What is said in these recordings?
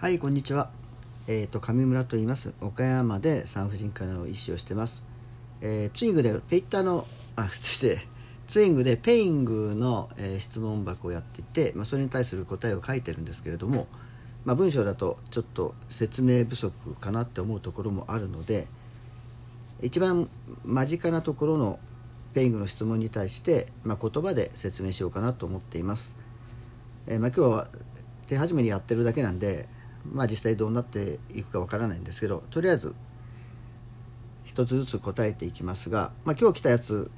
はいこんにちは。えっ、と上村と言います。岡山で産婦人科の医師をしてます、えーツイングでペイッターのあ失礼。ツイッターで Peing の、えー質問箱をやっていて、まあ、それに対する答えを書いてるんですけれども、まあ、文章だとちょっと説明不足かなって思うところもあるので一番間近なところの Peing の質問に対して、まあ、言葉で説明しようかなと思っています。えーまあ、今日は手始めにやってるだけなんで、まあ、実際どうなっていくかわからないんですけどとりあえず一つずつ答えていきますが、まあ、今日来たやつ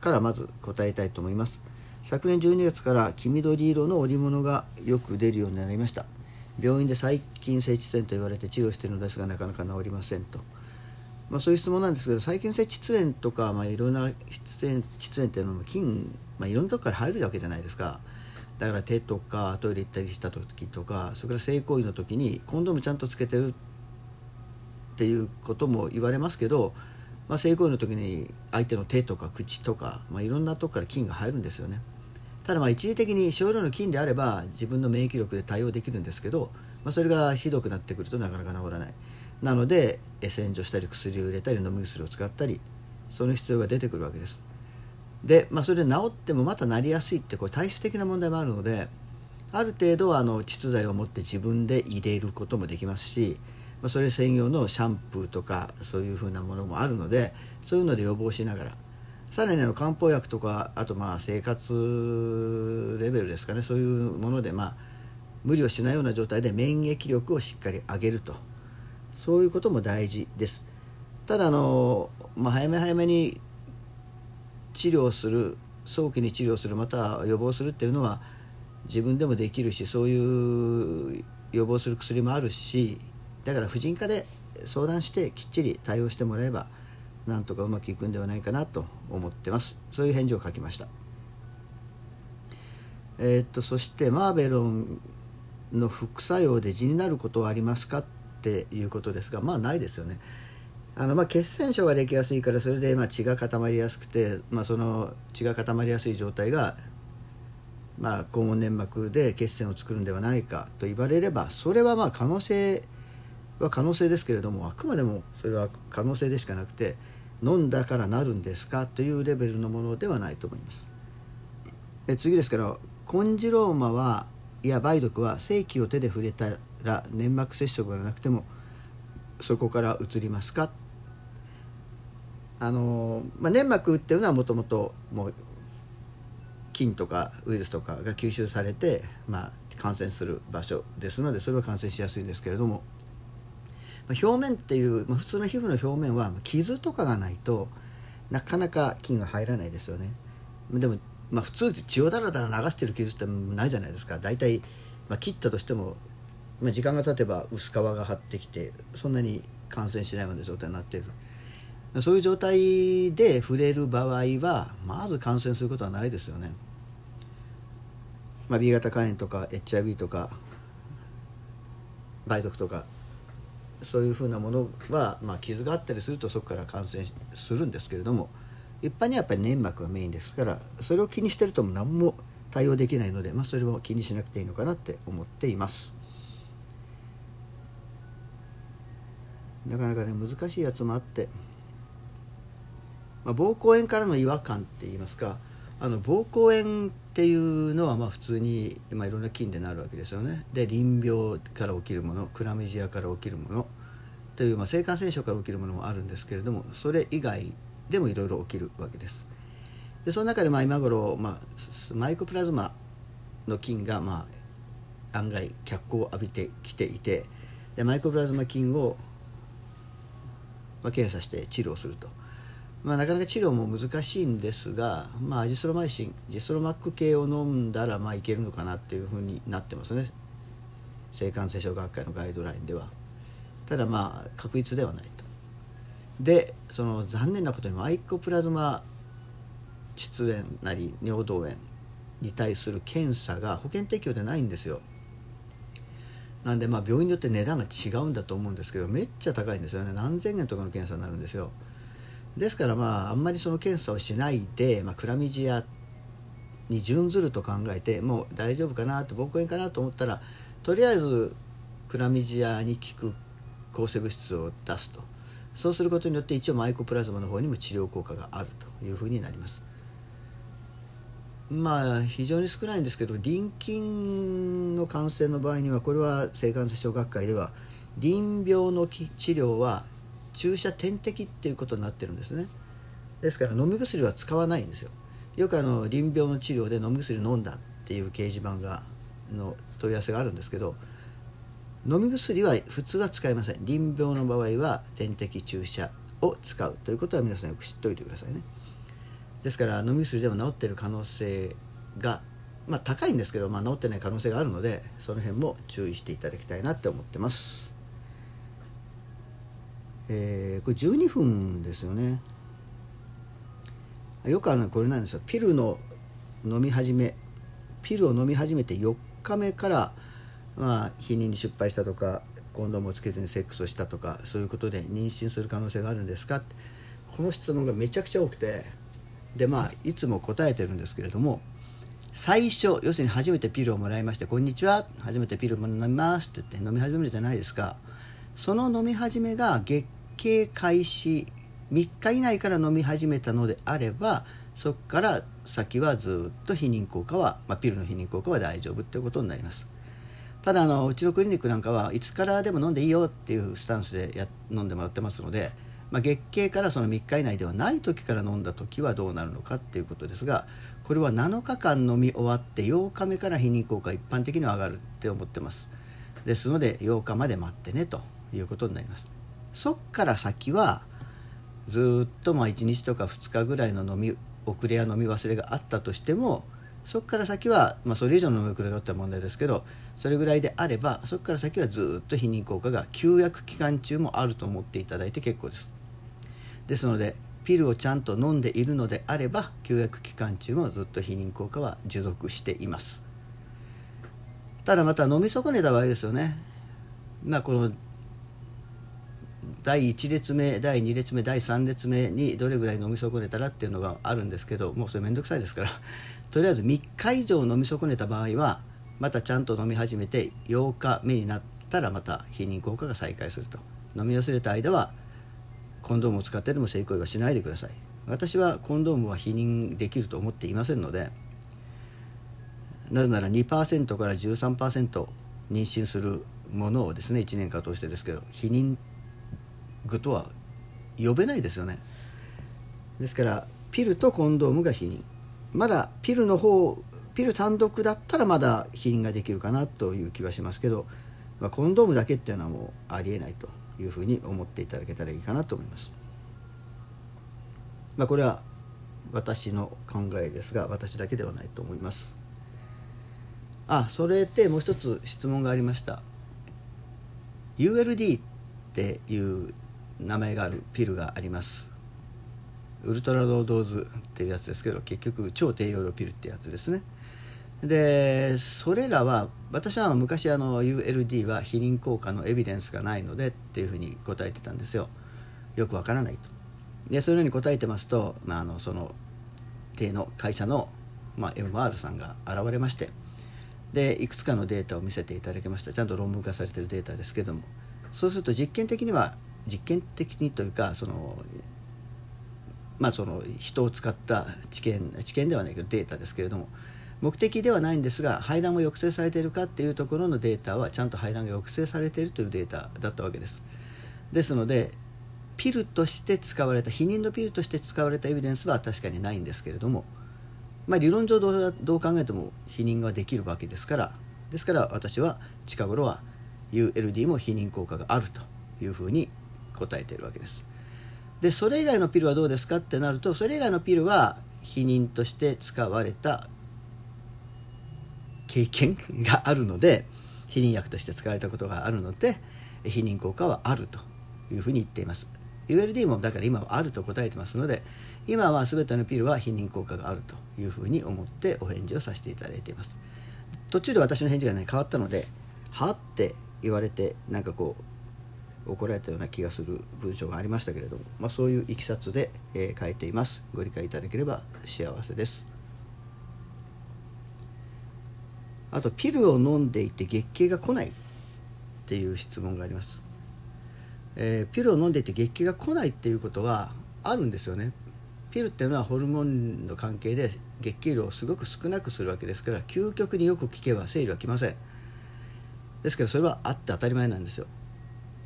からまず答えたいと思います。昨年12月から黄緑色の織物がよく出るようになりました。病院で細菌性窒炎と言われて治療しているのですがなかなか治りませんと、まあ、そういう質問なんですけど細菌性窒炎とか、まあ、いろんな窒炎窒炎っていうのも菌、まあ、いろんなとこから入るわけじゃないですか。だから手とかトイレ行ったりした時とかそれから性行為の時にコンドームちゃんとつけてるっていうことも言われますけど、まあ、性行為の時に相手の手とか口とか、まあ、いろんなとこから菌が入るんですよね。ただまあ一時的に少量の菌であれば自分の免疫力で対応できるんですけど、まあ、それがひどくなってくるとなかなか治らない。なので洗浄したり薬を入れたり飲み薬を使ったりその必要が出てくるわけです。で、まあ、それで治ってもまたなりやすいってこれ体質的な問題もあるのである程度はあの窒剤を持って自分で入れることもできますし、まあ、それ専用のシャンプーとかそういうふうなものもあるのでそういうので予防しながら。さらにあの漢方薬とかあとまあ生活レベルですかねそういうものでまあ無理をしないような状態で免疫力をしっかり上げると。そういうことも大事です。ただあの、まあ、早め早めに治療する早期に治療するまたは予防するっていうのは自分でもできるしそういう予防する薬もあるしだから婦人科で相談してきっちり対応してもらえばなんとかうまくいくんではないかなと思ってます。そういう返事を書きました。えーっとそしてマーベロンの副作用で痔になることはありますかっていうことですがまあないですよね。あのまあ血栓症ができやすいからそれでまあ血が固まりやすくて、まあ、その血が固まりやすい状態が、まあ、肛門粘膜で血栓を作るんではないかと言われればそれはまあ可能性は可能性ですけれどもあくまでもそれは可能性でしかなくて飲んだからなるんですか？というレベルのものではないと思います。え次ですからコンジローマはいや梅毒は性器を手で触れたら粘膜接触がなくてもそこから移りますか？あの、まあ、粘膜っていうのはもともともう菌とかウイルスとかが吸収されて、まあ、感染する場所ですのでそれは感染しやすいんですけれども、まあ、表面っていう、まあ、普通の皮膚の表面は傷とかがないとなかなか菌が入らないですよね。でも、まあ、普通血をだらだら流してる傷ってないじゃないですか。大体、まあ、切ったとしても、まあ、時間が経てば薄皮が張ってきてそんなに感染しないような状態になっている。そういう状態で触れる場合はまず感染することはないですよね、まあ、B 型肝炎とか HIV とか梅毒とかそういうふうなものは、まあ、傷があったりするとそこから感染するんですけれども一般にはやっぱり粘膜がメインですからそれを気にしてると何も対応できないので、まあ、それも気にしなくていいのかなって思っています。なかなかね難しいやつもあって、まあ、膀胱炎からの違和感って言いますかあの膀胱炎っていうのはまあ普通に、まあ、いろんな菌でなるわけですよね。で淋病から起きるものクラミジアから起きるものという、まあ、性感染症から起きるものもあるんですけれどもそれ以外でもいろいろ起きるわけです。でその中でまあ今頃、まあ、マイコプラズマの菌がまあ案外脚光を浴びてきていてでマイコプラズマ菌を、まあ、検査して治療すると、まあ、なかなか治療も難しいんですが、まあ、アジスロマイシンジスロマック系を飲んだらまあいけるのかなっていうふうになってますね。性感染症学会のガイドラインでは。ただまあ確実ではないと。でその残念なことにマイコプラズマ窒炎なり尿道炎に対する検査が保険適用でないんですよ。なんでまあ病院によって値段が違うんだと思うんですけどめっちゃ高いんですよね。何千円とかの検査になるんですよ。ですからまああんまりその検査をしないで、まあ、クラミジアに準ずると考えてもう大丈夫かなと膀胱炎かなと思ったらとりあえずクラミジアに効く抗生物質を出すと。そうすることによって一応マイコプラズマの方にも治療効果があるというふうになります。まあ非常に少ないんですけど臨筋の感染の場合にはこれは性感染症学会では淋病の治療は注射点滴っていうことになってるんですね。ですから飲み薬は使わないんですよ。よくあの淋病の治療で飲み薬飲んだっていう掲示板がの問い合わせがあるんですけど飲み薬は普通は使いません。淋病の場合は点滴注射を使うということは皆さんよく知っておいてくださいね。ですから飲み薬でも治ってる可能性が、まあ、高いんですけど、まあ、治ってない可能性があるのでその辺も注意していただきたいなって思ってます。えー、これ12分ですよね。よくあるのはこれなんですよ。ピルの飲み始めピルを飲み始めて4日目からまあ避妊に失敗したとかコンドームをつけずにセックスをしたとかそういうことで妊娠する可能性があるんですか？この質問がめちゃくちゃ多くてでまあいつも答えてるんですけれども最初要するに初めてピルをもらいまして「こんにちは初めてピルを飲みます」って言って飲み始めるじゃないですか。その飲み始めが月経開始3日以内から飲み始めたのであればそこから先はずっと避妊効果は、まあ、ピルの避妊効果は大丈夫っていうことになります。ただあのうちのクリニックなんかはいつからでも飲んでいいよっていうスタンスでや飲んでもらってますので、まあ、月経からその3日以内ではない時から飲んだ時はどうなるのかっていうことですがこれは7日間飲み終わって8日目から避妊効果一般的には上がるって思ってます。ですので8日まで待ってねと。いうことになります。そっから先はずっとまあ1日とか2日ぐらいの飲み遅れや飲み忘れがあったとしてもそこから先は、まあ、それ以上の飲み遅れがあったら問題ですけどそれぐらいであればそこから先はずっと避妊効果が休薬期間中もあると思っていただいて結構です。ですのでピルをちゃんと飲んでいるのであれば休薬期間中もずっと避妊効果は持続しています。ただまた飲み損ねた場合ですよね。まあこの第1列目第2列目第3列目にどれぐらい飲み損ねたらっていうのがあるんですけどもうそれ面倒くさいですから。とりあえず3日以上飲み損ねた場合はまたちゃんと飲み始めて8日目になったらまた避妊効果が再開すると。飲み忘れた間はコンドームを使ってでも性行為はしないでください。私はコンドームは避妊できると思っていませんのでなぜなら2%から13%妊娠するものをですね1年間通してですけど避妊具とは呼べないですよねですからピルとコンドームが避妊まだピルの方ピル単独だったらまだ避妊ができるかなという気はしますけど、まあ、コンドームだけっていうのはもうありえないというふうに思っていただけたらいいかなと思います。まあ、これは私の考えですが私だけではないと思います。あそれでもう一つ質問がありました ULD っていう名前があるピルがあります。ウルトラロードーズっていうやつですけど結局超低用量ピルってやつですね。でそれらは私は昔あの ULD は避妊効果のエビデンスがないのでっていうふうに答えてたんですよ。よくわからないと。でそういうふうに答えてますと、まあ、あのその定の会社の、まあ、MR さんが現れましてでいくつかのデータを見せていただきました。ちゃんと論文化されてるデータですけども。そうすると実験的には実験的にというかそのまあその人を使った知見知見ではないけどデータですけれども目的ではないんですが排卵を抑制されているかっていうところのデータはちゃんと排卵が抑制されているというデータだったわけです。ですのでピルとして使われた避妊のピルとして使われたエビデンスは確かにないんですけれども、まあ、理論上どうどう考えても避妊ができるわけですからですから私は近頃は ULD も避妊効果があるというふうに答えているわけです。でそれ以外のピルはどうですかってなるとそれ以外のピルは避妊として使われた経験があるので避妊薬として使われたことがあるので避妊効果はあるというふうに言っています。ULD もだから今はあると答えてますので今は全てのピルは避妊効果があるというふうに思ってお返事をさせていただいています。途中で私の返事がね変わったのではって言われてなんかこう怒られたような気がする文章がありましたけれども、まあ、そういういきさつで、えー、書いています。ご理解いただければ幸せです。あとピルを飲んでいて月経が来ないっていう質問があります、えー、ピルを飲んでいて月経が来ないっていうことはあるんですよね。ピルっていうのはホルモンの関係で月経量をすごく少なくするわけですから究極によく効けば生理は来ません。ですからそれはあって当たり前なんですよ。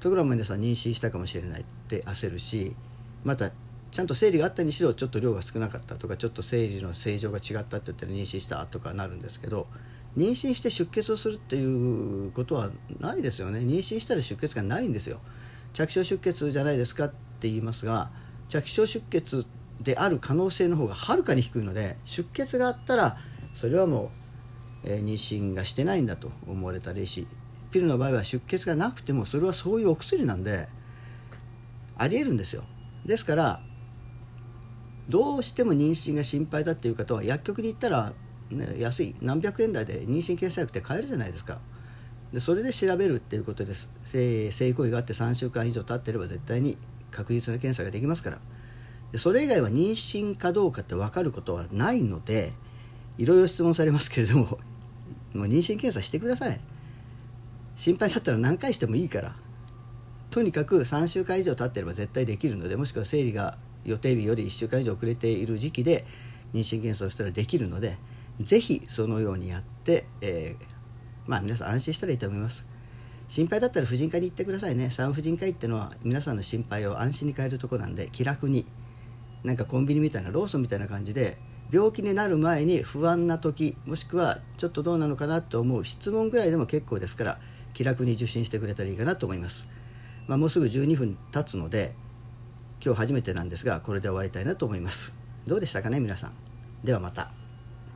ところが皆さん妊娠したかもしれないって焦るしまたちゃんと生理があったにしろちょっと量が少なかったとかちょっと生理の正常が違ったって言ったら妊娠したとかなるんですけど妊娠して出血をするっていうことはないですよね。妊娠したら出血がないんですよ。着床出血じゃないですかって言いますが着床出血である可能性の方がはるかに低いので出血があったらそれはもう、えー、妊娠がしてないんだと思われたらいいしピルの場合は出血がなくてもそれはそういうお薬なんでありえるんですよ。ですからどうしても妊娠が心配だっていう方は薬局に行ったら、ね、安い何百円台で妊娠検査薬って買えるじゃないですか。でそれで調べるっていうことです。性性行為があって3週間以上経ってれば絶対に確実な検査ができますから。でそれ以外は妊娠かどうかって分かることはないのでいろいろ質問されますけれども もう妊娠検査してください。心配だったら何回してもいいから。とにかく3週間以上経ってれば絶対できるのでもしくは生理が予定日より1週間以上遅れている時期で妊娠検査をしたらできるのでぜひそのようにやって、えー、まあ皆さん安心したらいいと思います。心配だったら婦人科に行ってくださいね。産婦人科医ってのは皆さんの心配を安心に変えるとこなんで気楽になんかコンビニみたいなローソンみたいな感じで病気になる前に不安な時もしくはちょっとどうなのかなと思う質問ぐらいでも結構ですから気楽に受診してくれたらいいかなと思います、まあ、もうすぐ12分経つので今日初めてなんですがこれで終わりたいなと思います。どうでしたかね皆さん。ではまた。